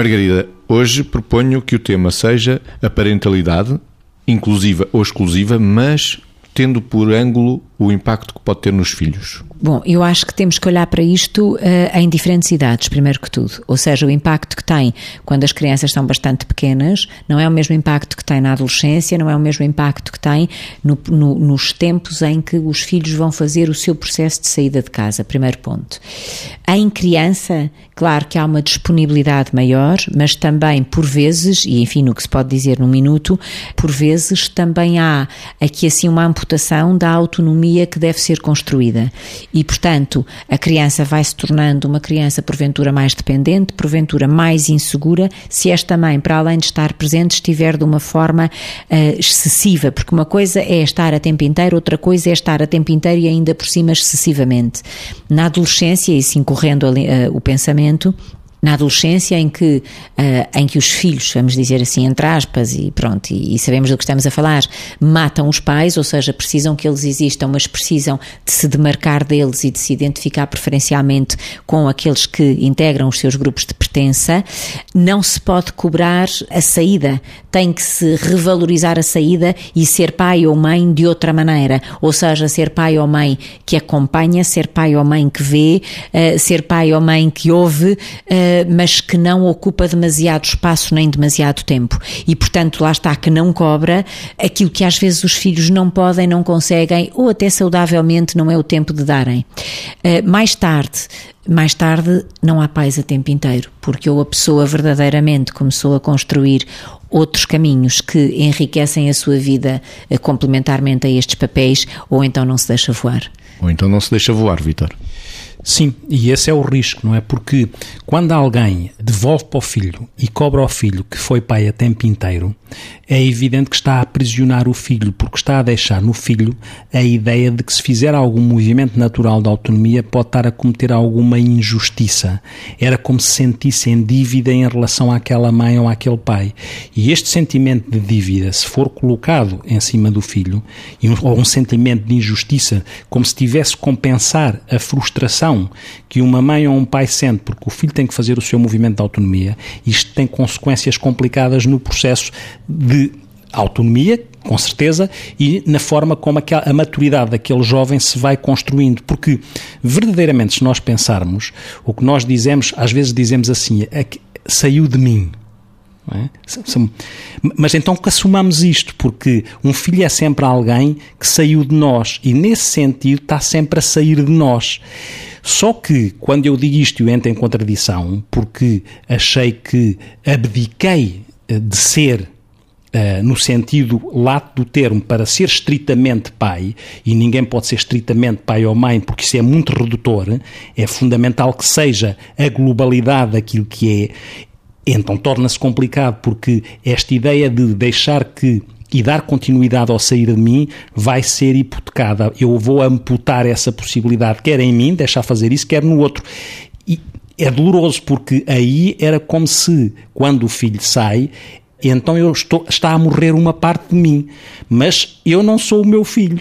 Margarida, hoje proponho que o tema seja a parentalidade, inclusiva ou exclusiva, mas tendo por ângulo o impacto que pode ter nos filhos. Bom, eu acho que temos que olhar para isto uh, em diferentes idades, primeiro que tudo. Ou seja, o impacto que tem quando as crianças estão bastante pequenas não é o mesmo impacto que tem na adolescência, não é o mesmo impacto que tem no, no, nos tempos em que os filhos vão fazer o seu processo de saída de casa. Primeiro ponto. Em criança, claro que há uma disponibilidade maior, mas também, por vezes, e enfim, no que se pode dizer num minuto, por vezes também há aqui assim uma amputação da autonomia que deve ser construída e, portanto, a criança vai se tornando uma criança porventura mais dependente, porventura mais insegura, se esta mãe, para além de estar presente, estiver de uma forma uh, excessiva, porque uma coisa é estar a tempo inteiro, outra coisa é estar a tempo inteiro e ainda por cima excessivamente. Na adolescência, e sim correndo ali, uh, o pensamento, na adolescência em que, uh, em que os filhos, vamos dizer assim, entre aspas, e pronto, e, e, sabemos do que estamos a falar, matam os pais, ou seja, precisam que eles existam, mas precisam de se demarcar deles e de se identificar preferencialmente com aqueles que integram os seus grupos de pertença, não se pode cobrar a saída, tem que se revalorizar a saída e ser pai ou mãe de outra maneira, ou seja, ser pai ou mãe que acompanha, ser pai ou mãe que vê, uh, ser pai ou mãe que ouve, uh, mas que não ocupa demasiado espaço nem demasiado tempo. E, portanto, lá está que não cobra aquilo que às vezes os filhos não podem, não conseguem ou até saudavelmente não é o tempo de darem. Eh, mais tarde, mais tarde não há paz a tempo inteiro, porque ou a pessoa verdadeiramente começou a construir outros caminhos que enriquecem a sua vida eh, complementarmente a estes papéis, ou então não se deixa voar. Ou então não se deixa voar, Vitor. Sim, e esse é o risco, não é? Porque quando alguém devolve para o filho e cobra ao filho que foi pai a tempo inteiro, é evidente que está a aprisionar o filho, porque está a deixar no filho a ideia de que se fizer algum movimento natural de autonomia pode estar a cometer alguma injustiça. Era como se sentisse em dívida em relação àquela mãe ou àquele pai. E este sentimento de dívida, se for colocado em cima do filho, ou um sentimento de injustiça, como se tivesse compensar a frustração que uma mãe ou um pai sente porque o filho tem que fazer o seu movimento de autonomia, isto tem consequências complicadas no processo de autonomia, com certeza, e na forma como a maturidade daquele jovem se vai construindo. Porque, verdadeiramente, se nós pensarmos, o que nós dizemos, às vezes dizemos assim, é que saiu de mim. É? Mas então que assumamos isto, porque um filho é sempre alguém que saiu de nós e, nesse sentido, está sempre a sair de nós. Só que, quando eu digo isto, eu entro em contradição, porque achei que abdiquei eh, de ser Uh, no sentido lato do termo, para ser estritamente pai, e ninguém pode ser estritamente pai ou mãe, porque isso é muito redutor, é fundamental que seja a globalidade daquilo que é. Então torna-se complicado, porque esta ideia de deixar que e dar continuidade ao sair de mim vai ser hipotecada. Eu vou amputar essa possibilidade, quer em mim, deixar fazer isso, quer no outro. E é doloroso, porque aí era como se, quando o filho sai, então eu estou, está a morrer uma parte de mim. Mas eu não sou o meu filho.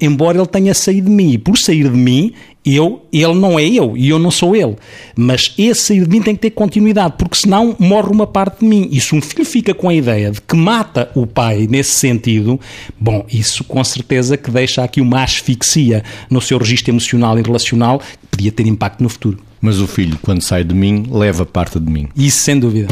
Embora ele tenha saído de mim. E por sair de mim, eu, ele não é eu e eu não sou ele. Mas esse sair de mim tem que ter continuidade, porque senão morre uma parte de mim. E se um filho fica com a ideia de que mata o pai nesse sentido, bom, isso com certeza que deixa aqui uma asfixia no seu registro emocional e relacional que podia ter impacto no futuro. Mas o filho, quando sai de mim, leva parte de mim. Isso sem dúvida.